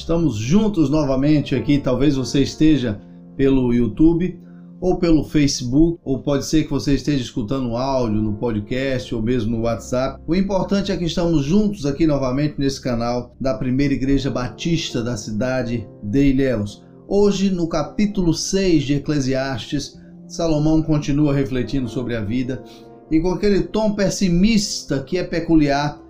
Estamos juntos novamente aqui. Talvez você esteja pelo YouTube ou pelo Facebook, ou pode ser que você esteja escutando áudio no podcast ou mesmo no WhatsApp. O importante é que estamos juntos aqui novamente nesse canal da Primeira Igreja Batista da cidade de Ilhéus. Hoje, no capítulo 6 de Eclesiastes, Salomão continua refletindo sobre a vida e com aquele tom pessimista que é peculiar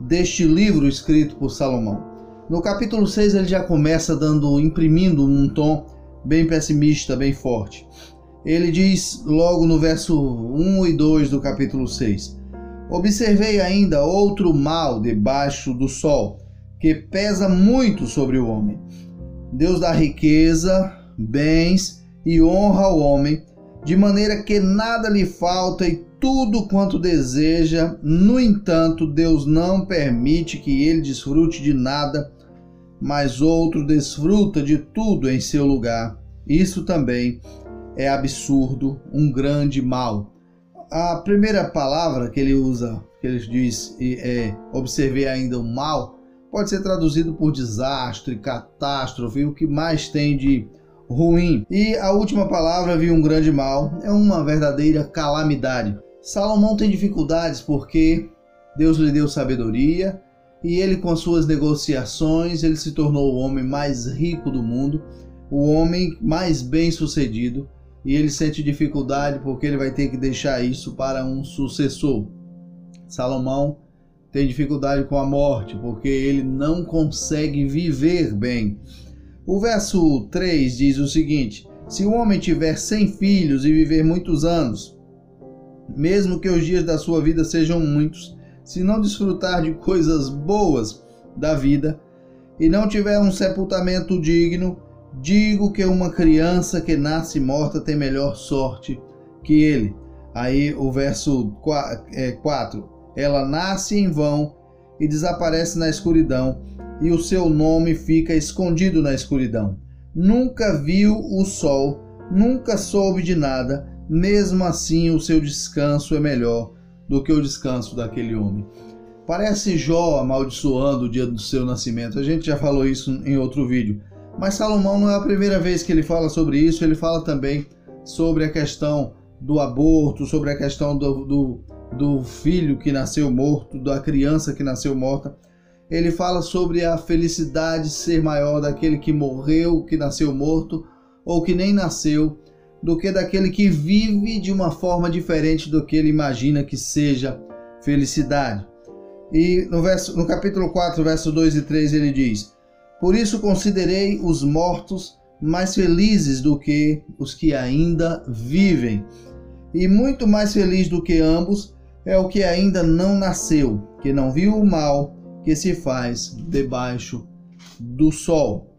deste livro escrito por Salomão. No capítulo 6 ele já começa dando, imprimindo um tom bem pessimista, bem forte. Ele diz logo no verso 1 e 2 do capítulo 6: Observei ainda outro mal debaixo do sol, que pesa muito sobre o homem. Deus dá riqueza, bens e honra ao homem, de maneira que nada lhe falta e tudo quanto deseja. No entanto, Deus não permite que ele desfrute de nada, mas outro desfruta de tudo em seu lugar. Isso também é absurdo, um grande mal. A primeira palavra que ele usa, que ele diz, é observei ainda o mal, pode ser traduzido por desastre, catástrofe, o que mais tem de ruim. E a última palavra, vi um grande mal, é uma verdadeira calamidade. Salomão tem dificuldades porque Deus lhe deu sabedoria e ele com suas negociações, ele se tornou o homem mais rico do mundo, o homem mais bem-sucedido, e ele sente dificuldade porque ele vai ter que deixar isso para um sucessor. Salomão tem dificuldade com a morte porque ele não consegue viver bem. O verso 3 diz o seguinte: Se o homem tiver cem filhos e viver muitos anos, mesmo que os dias da sua vida sejam muitos, se não desfrutar de coisas boas da vida e não tiver um sepultamento digno, digo que uma criança que nasce morta tem melhor sorte que ele. Aí o verso 4: é, ela nasce em vão e desaparece na escuridão, e o seu nome fica escondido na escuridão. Nunca viu o sol, nunca soube de nada mesmo assim o seu descanso é melhor do que o descanso daquele homem. Parece Jó amaldiçoando o dia do seu nascimento. A gente já falou isso em outro vídeo. Mas Salomão não é a primeira vez que ele fala sobre isso, ele fala também sobre a questão do aborto, sobre a questão do, do, do filho que nasceu morto, da criança que nasceu morta. Ele fala sobre a felicidade ser maior daquele que morreu, que nasceu morto, ou que nem nasceu, do que daquele que vive de uma forma diferente do que ele imagina que seja felicidade. E no, verso, no capítulo 4, verso 2 e 3, ele diz: Por isso considerei os mortos mais felizes do que os que ainda vivem, e muito mais feliz do que ambos é o que ainda não nasceu, que não viu o mal que se faz debaixo do sol.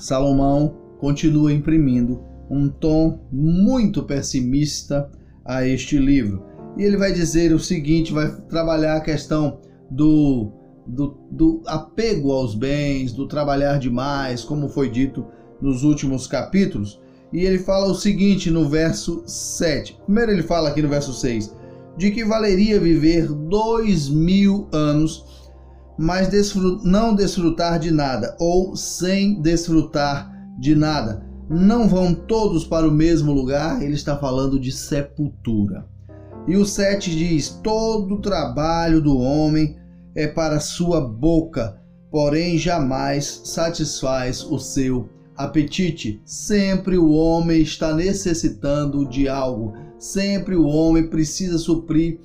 Salomão continua imprimindo um tom muito pessimista a este livro. E ele vai dizer o seguinte: vai trabalhar a questão do, do, do apego aos bens, do trabalhar demais, como foi dito nos últimos capítulos. E ele fala o seguinte no verso 7. Primeiro, ele fala aqui no verso 6: de que valeria viver dois mil anos, mas não desfrutar de nada, ou sem desfrutar de nada não vão todos para o mesmo lugar, ele está falando de sepultura. E o 7 diz: Todo o trabalho do homem é para sua boca, porém jamais satisfaz o seu apetite. Sempre o homem está necessitando de algo, sempre o homem precisa suprir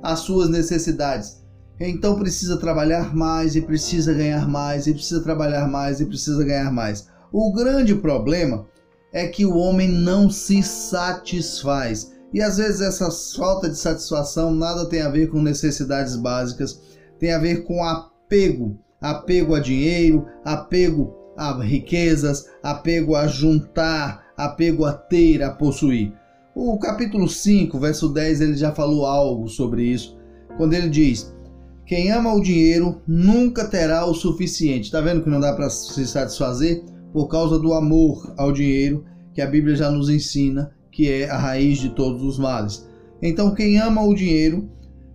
as suas necessidades. Então precisa trabalhar mais e precisa ganhar mais e precisa trabalhar mais e precisa ganhar mais. O grande problema é que o homem não se satisfaz. E às vezes essa falta de satisfação nada tem a ver com necessidades básicas, tem a ver com apego, apego a dinheiro, apego a riquezas, apego a juntar, apego a ter, a possuir. O capítulo 5, verso 10, ele já falou algo sobre isso, quando ele diz: Quem ama o dinheiro nunca terá o suficiente. Está vendo que não dá para se satisfazer? Por causa do amor ao dinheiro que a Bíblia já nos ensina que é a raiz de todos os males. Então, quem ama o dinheiro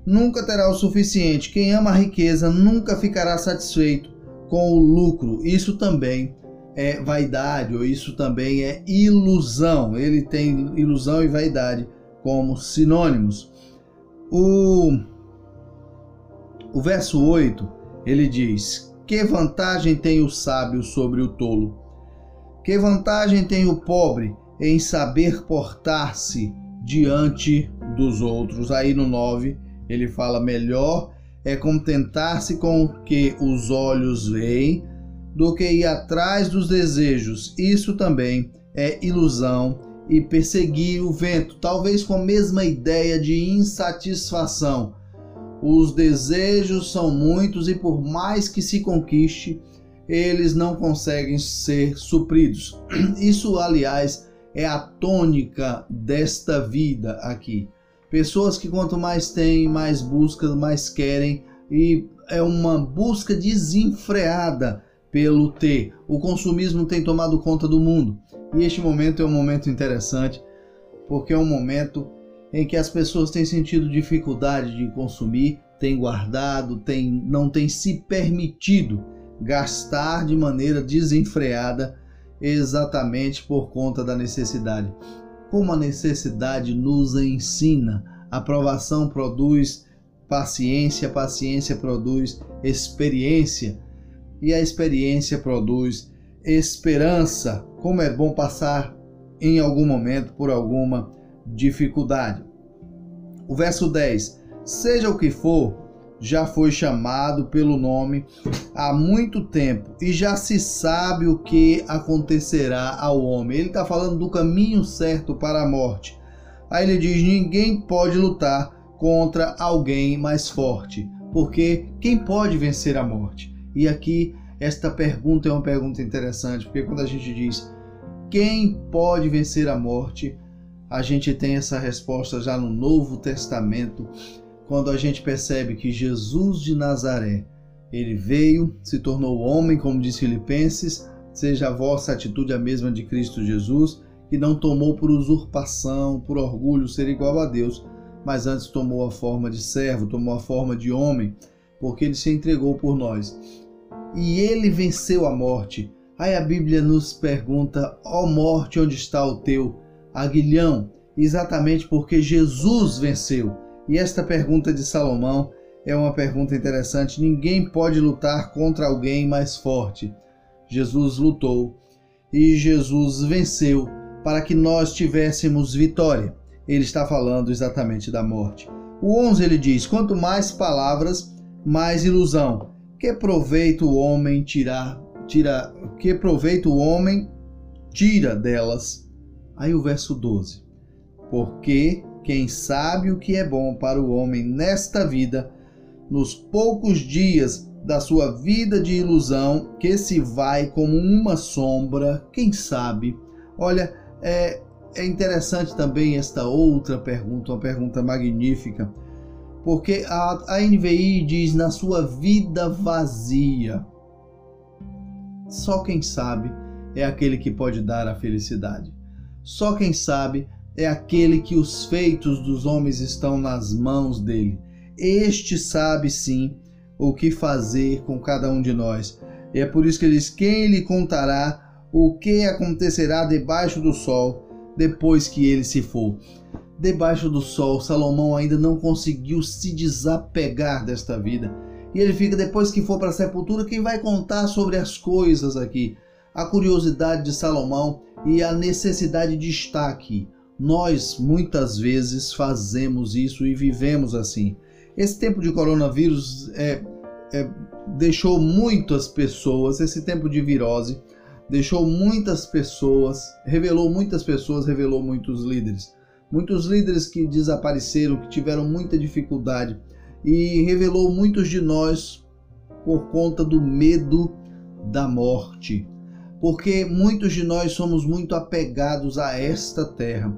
nunca terá o suficiente, quem ama a riqueza nunca ficará satisfeito com o lucro. Isso também é vaidade, ou isso também é ilusão. Ele tem ilusão e vaidade como sinônimos. O, o verso 8 ele diz: Que vantagem tem o sábio sobre o tolo? Que vantagem tem o pobre em saber portar-se diante dos outros? Aí no 9 ele fala: Melhor é contentar-se com o que os olhos veem do que ir atrás dos desejos. Isso também é ilusão e perseguir o vento, talvez com a mesma ideia de insatisfação. Os desejos são muitos e por mais que se conquiste, eles não conseguem ser supridos. Isso, aliás, é a tônica desta vida aqui. Pessoas que quanto mais têm, mais buscam, mais querem e é uma busca desenfreada pelo ter. O consumismo tem tomado conta do mundo. E este momento é um momento interessante, porque é um momento em que as pessoas têm sentido dificuldade de consumir, têm guardado, têm, não têm se permitido gastar de maneira desenfreada exatamente por conta da necessidade. Como a necessidade nos ensina, a aprovação produz paciência, paciência produz experiência e a experiência produz esperança. Como é bom passar em algum momento por alguma dificuldade. O verso 10: Seja o que for, já foi chamado pelo nome há muito tempo e já se sabe o que acontecerá ao homem. Ele está falando do caminho certo para a morte. Aí ele diz: ninguém pode lutar contra alguém mais forte, porque quem pode vencer a morte? E aqui esta pergunta é uma pergunta interessante, porque quando a gente diz quem pode vencer a morte, a gente tem essa resposta já no Novo Testamento, quando a gente percebe que Jesus de Nazaré, ele veio, se tornou homem, como diz Filipenses, seja a vossa atitude a mesma de Cristo Jesus, que não tomou por usurpação, por orgulho ser igual a Deus, mas antes tomou a forma de servo, tomou a forma de homem, porque ele se entregou por nós. E ele venceu a morte. Aí a Bíblia nos pergunta: ó oh morte, onde está o teu aguilhão? Exatamente porque Jesus venceu. E esta pergunta de Salomão é uma pergunta interessante. Ninguém pode lutar contra alguém mais forte. Jesus lutou e Jesus venceu para que nós tivéssemos vitória ele está falando exatamente da morte. O 11 ele diz: Quanto mais palavras, mais ilusão. Que proveito o homem tirar, tira, que proveito o homem tira delas? Aí o verso 12. Porque quem sabe o que é bom para o homem nesta vida, nos poucos dias da sua vida de ilusão, que se vai como uma sombra, quem sabe? Olha, é, é interessante também esta outra pergunta, uma pergunta magnífica, porque a, a NVI diz na sua vida vazia. Só quem sabe é aquele que pode dar a felicidade. Só quem sabe é aquele que os feitos dos homens estão nas mãos dele. Este sabe sim o que fazer com cada um de nós. E é por isso que ele diz: quem lhe contará o que acontecerá debaixo do sol depois que ele se for. Debaixo do sol, Salomão ainda não conseguiu se desapegar desta vida. E ele fica, depois que for para a sepultura, quem vai contar sobre as coisas aqui? A curiosidade de Salomão e a necessidade de estar aqui. Nós muitas vezes fazemos isso e vivemos assim. Esse tempo de coronavírus é, é, deixou muitas pessoas, esse tempo de virose, deixou muitas pessoas, revelou muitas pessoas, revelou muitos líderes. Muitos líderes que desapareceram, que tiveram muita dificuldade e revelou muitos de nós por conta do medo da morte. Porque muitos de nós somos muito apegados a esta terra.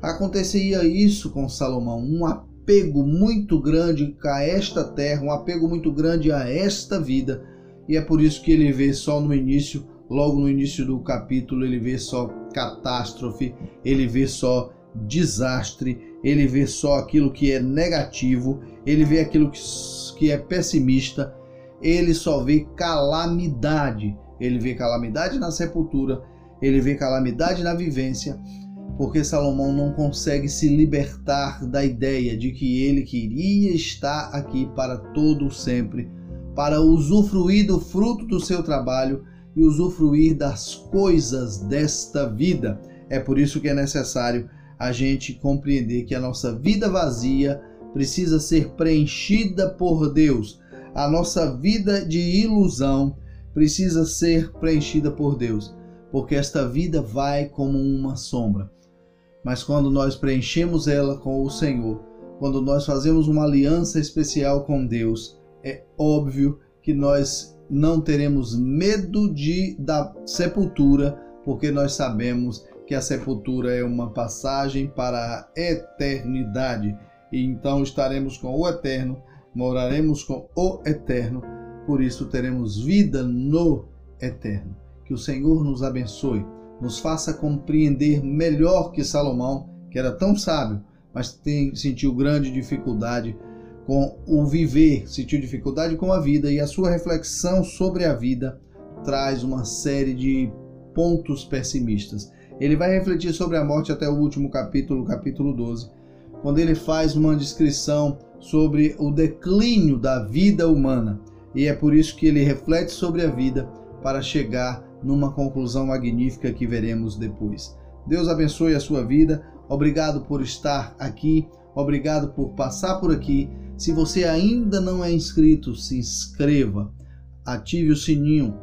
Acontecia isso com Salomão, um apego muito grande a esta terra, um apego muito grande a esta vida. E é por isso que ele vê só no início logo no início do capítulo, ele vê só catástrofe, ele vê só desastre, ele vê só aquilo que é negativo, ele vê aquilo que, que é pessimista ele só vê calamidade. Ele vê calamidade na sepultura, ele vê calamidade na vivência, porque Salomão não consegue se libertar da ideia de que ele queria estar aqui para todo sempre, para usufruir do fruto do seu trabalho e usufruir das coisas desta vida. É por isso que é necessário a gente compreender que a nossa vida vazia precisa ser preenchida por Deus. A nossa vida de ilusão precisa ser preenchida por Deus, porque esta vida vai como uma sombra. Mas quando nós preenchemos ela com o Senhor, quando nós fazemos uma aliança especial com Deus, é óbvio que nós não teremos medo de da sepultura, porque nós sabemos que a sepultura é uma passagem para a eternidade. E então estaremos com o eterno, moraremos com o eterno, por isso teremos vida no eterno. Que o Senhor nos abençoe, nos faça compreender melhor que Salomão, que era tão sábio, mas tem, sentiu grande dificuldade com o viver, sentiu dificuldade com a vida e a sua reflexão sobre a vida traz uma série de pontos pessimistas. Ele vai refletir sobre a morte até o último capítulo, capítulo 12, quando ele faz uma descrição sobre o declínio da vida humana. E é por isso que ele reflete sobre a vida para chegar numa conclusão magnífica que veremos depois. Deus abençoe a sua vida. Obrigado por estar aqui. Obrigado por passar por aqui. Se você ainda não é inscrito, se inscreva, ative o sininho,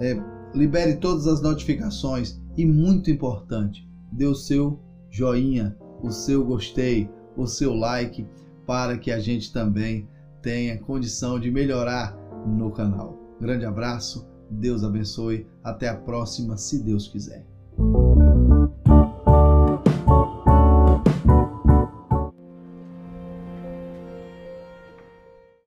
é, libere todas as notificações e, muito importante, dê o seu joinha, o seu gostei, o seu like, para que a gente também tenha condição de melhorar no canal. Grande abraço, Deus abençoe, até a próxima, se Deus quiser.